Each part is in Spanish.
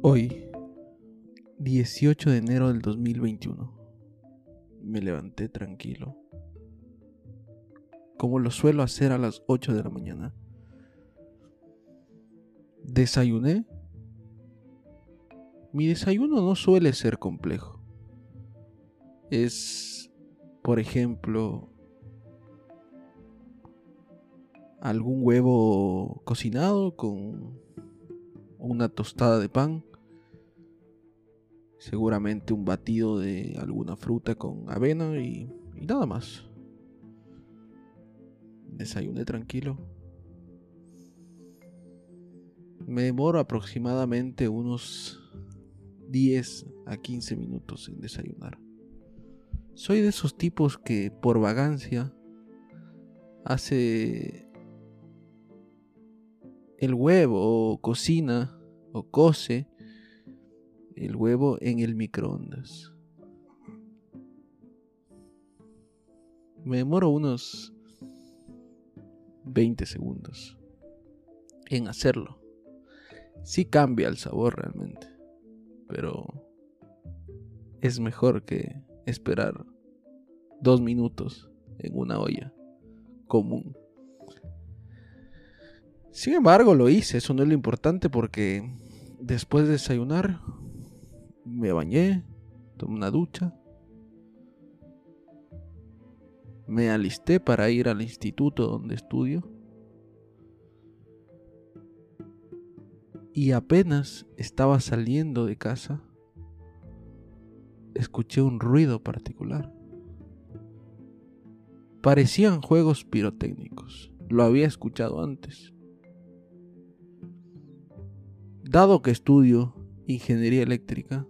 Hoy, 18 de enero del 2021, me levanté tranquilo, como lo suelo hacer a las 8 de la mañana. Desayuné. Mi desayuno no suele ser complejo. Es, por ejemplo, algún huevo cocinado con una tostada de pan, seguramente un batido de alguna fruta con avena y, nada más. Desayuné tranquilo. Me demoro aproximadamente unos 10 a 15 minutos en desayunar. Soy de esos tipos que por vagancia hace el huevo o cocina o cose el huevo en el microondas. Me demoro unos 20 segundos en hacerlo. Sí cambia el sabor realmente, pero es mejor que esperar dos minutos en una olla común. Sin embargo, lo hice, eso no es lo importante porque después de desayunar me bañé, tomé una ducha, me alisté para ir al instituto donde estudio y apenas estaba saliendo de casa, escuché un ruido particular. Parecían juegos pirotécnicos, lo había escuchado antes dado que estudio ingeniería eléctrica,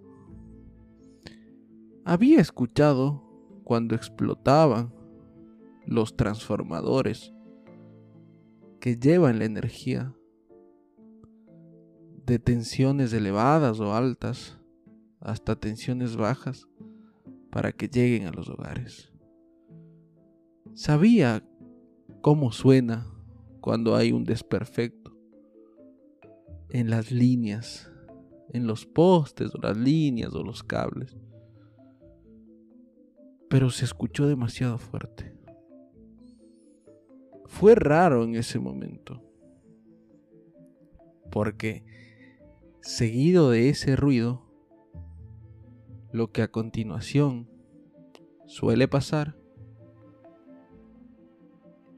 había escuchado cuando explotaban los transformadores que llevan la energía de tensiones elevadas o altas hasta tensiones bajas para que lleguen a los hogares. Sabía cómo suena cuando hay un desperfecto en las líneas, en los postes o las líneas o los cables. Pero se escuchó demasiado fuerte. Fue raro en ese momento. Porque seguido de ese ruido, lo que a continuación suele pasar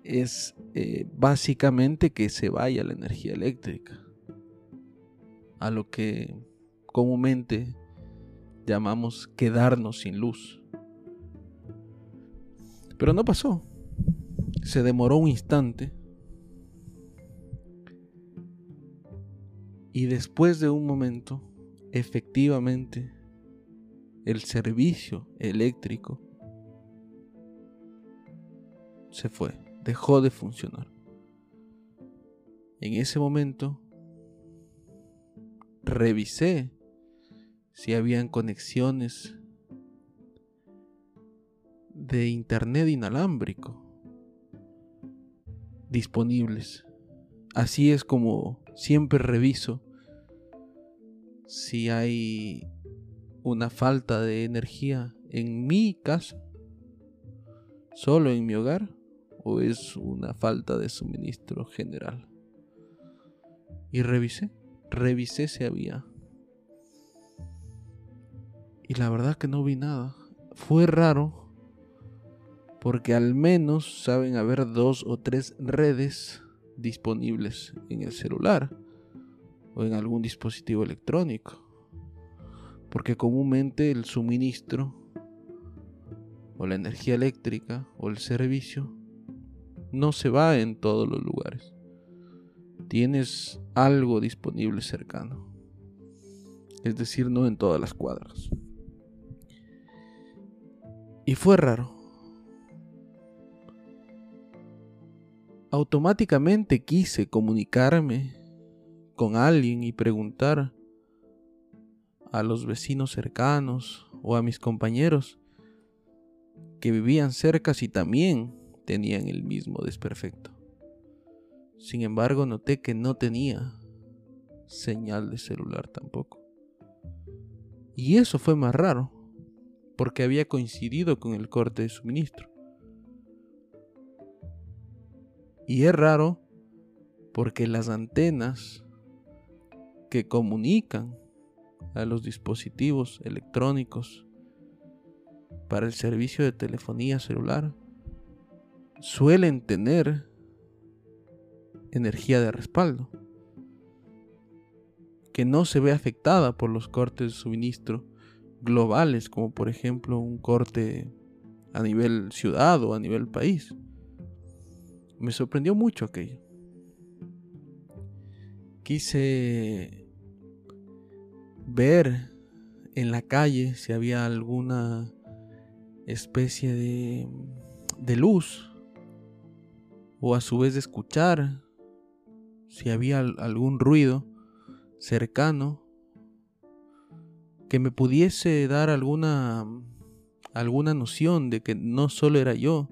es eh, básicamente que se vaya la energía eléctrica a lo que comúnmente llamamos quedarnos sin luz. Pero no pasó. Se demoró un instante. Y después de un momento, efectivamente, el servicio eléctrico se fue, dejó de funcionar. En ese momento revisé si habían conexiones de internet inalámbrico disponibles. Así es como siempre reviso si hay una falta de energía en mi casa, solo en mi hogar, o es una falta de suministro general. Y revisé revisé si había. Y la verdad que no vi nada. Fue raro porque al menos saben haber dos o tres redes disponibles en el celular o en algún dispositivo electrónico. Porque comúnmente el suministro o la energía eléctrica o el servicio no se va en todos los lugares tienes algo disponible cercano. Es decir, no en todas las cuadras. Y fue raro. Automáticamente quise comunicarme con alguien y preguntar a los vecinos cercanos o a mis compañeros que vivían cerca si también tenían el mismo desperfecto. Sin embargo, noté que no tenía señal de celular tampoco. Y eso fue más raro, porque había coincidido con el corte de suministro. Y es raro porque las antenas que comunican a los dispositivos electrónicos para el servicio de telefonía celular suelen tener energía de respaldo que no se ve afectada por los cortes de suministro globales, como por ejemplo un corte a nivel ciudad o a nivel país. Me sorprendió mucho aquello. Quise ver en la calle si había alguna especie de, de luz o a su vez de escuchar si había algún ruido cercano que me pudiese dar alguna alguna noción de que no solo era yo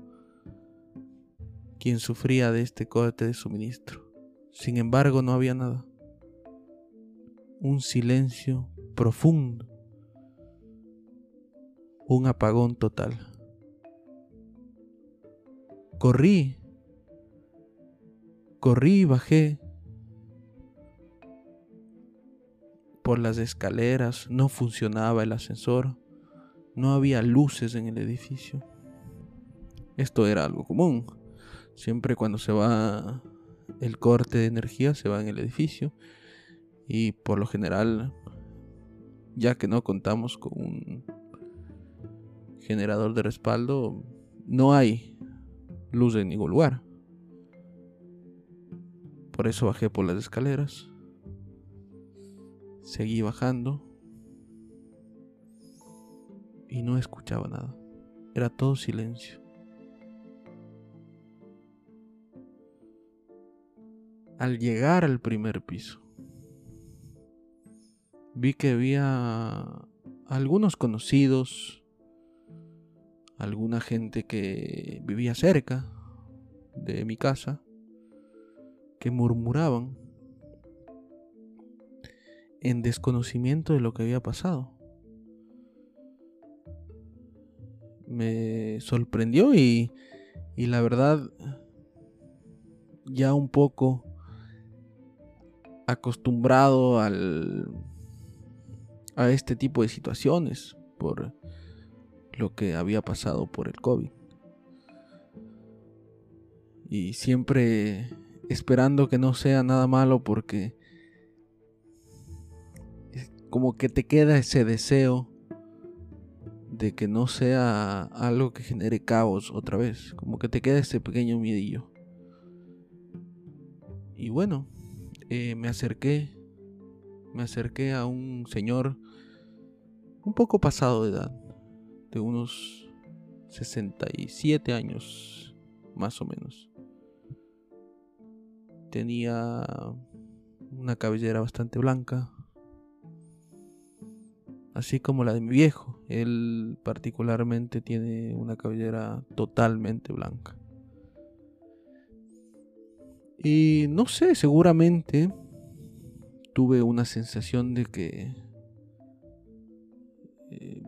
quien sufría de este corte de suministro. Sin embargo, no había nada. Un silencio profundo. Un apagón total. Corrí. Corrí y bajé por las escaleras, no funcionaba el ascensor, no había luces en el edificio. Esto era algo común. Siempre cuando se va el corte de energía se va en el edificio y por lo general ya que no contamos con un generador de respaldo no hay luz en ningún lugar. Por eso bajé por las escaleras Seguí bajando y no escuchaba nada. Era todo silencio. Al llegar al primer piso, vi que había algunos conocidos, alguna gente que vivía cerca de mi casa, que murmuraban en desconocimiento de lo que había pasado. Me sorprendió y, y la verdad ya un poco acostumbrado al a este tipo de situaciones por lo que había pasado por el COVID. Y siempre esperando que no sea nada malo porque como que te queda ese deseo de que no sea algo que genere caos otra vez, como que te queda ese pequeño miedillo. Y bueno, eh, me acerqué, me acerqué a un señor un poco pasado de edad, de unos 67 años más o menos. Tenía una cabellera bastante blanca, así como la de mi viejo. Él particularmente tiene una cabellera totalmente blanca. Y no sé, seguramente tuve una sensación de que eh,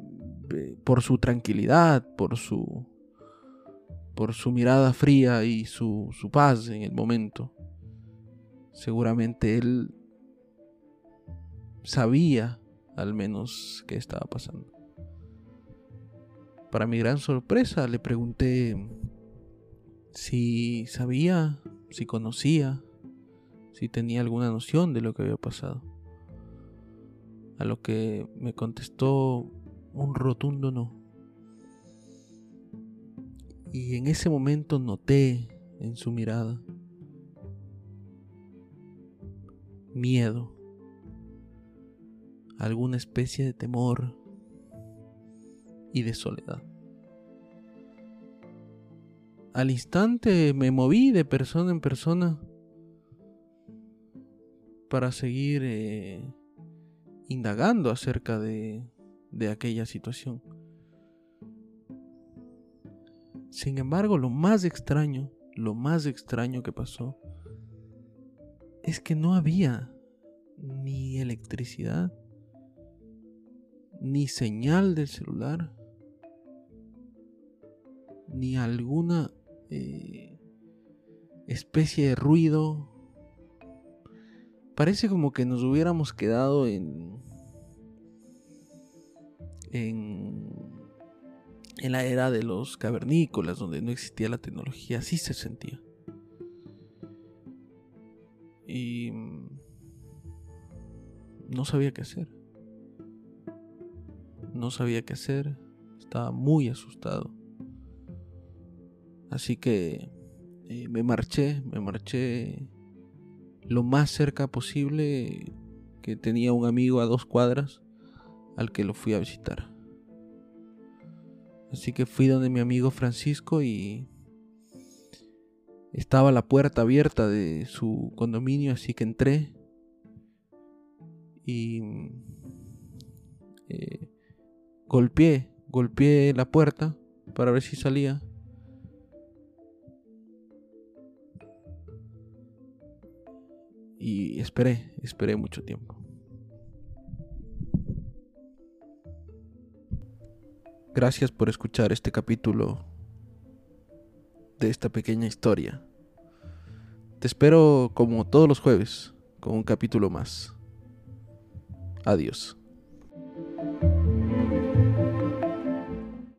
por su tranquilidad, por su por su mirada fría y su, su paz en el momento, seguramente él sabía al menos qué estaba pasando. Para mi gran sorpresa le pregunté si sabía, si conocía, si tenía alguna noción de lo que había pasado. A lo que me contestó un rotundo no. Y en ese momento noté en su mirada miedo alguna especie de temor y de soledad. Al instante me moví de persona en persona para seguir eh, indagando acerca de, de aquella situación. Sin embargo, lo más extraño, lo más extraño que pasó, es que no había ni electricidad, ni señal del celular, ni alguna eh, especie de ruido. Parece como que nos hubiéramos quedado en, en, en la era de los cavernícolas, donde no existía la tecnología. Así se sentía. Y no sabía qué hacer. No sabía qué hacer. Estaba muy asustado. Así que eh, me marché, me marché lo más cerca posible que tenía un amigo a dos cuadras al que lo fui a visitar. Así que fui donde mi amigo Francisco y estaba la puerta abierta de su condominio, así que entré y eh, golpeé, golpeé la puerta para ver si salía. Y esperé, esperé mucho tiempo. Gracias por escuchar este capítulo de esta pequeña historia. Te espero como todos los jueves con un capítulo más. Adiós.